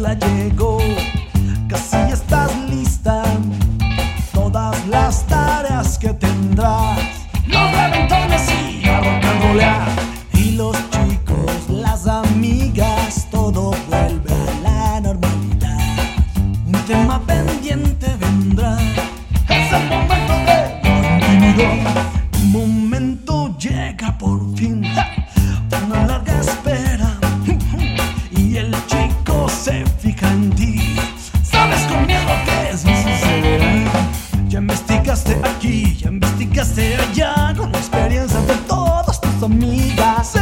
escuela llegó, casi estás lista. Todas las tareas que tendrás. Sabes con miedo que eso sucederá. Ya investigaste aquí, ya investigaste allá, con la experiencia de todas tus amigas.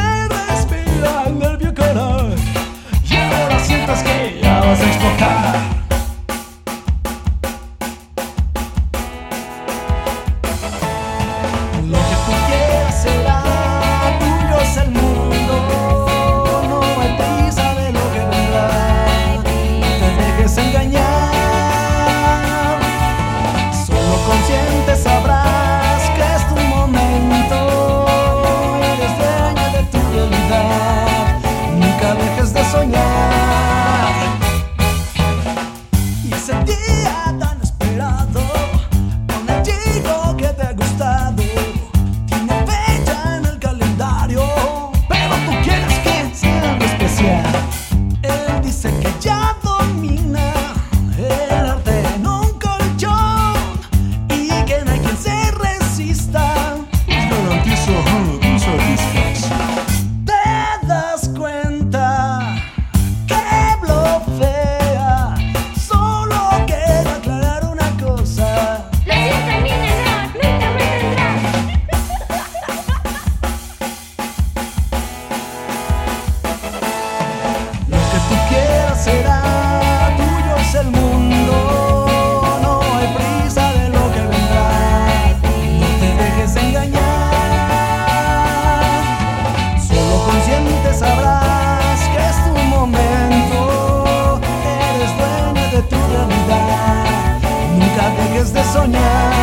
dejes de soñar.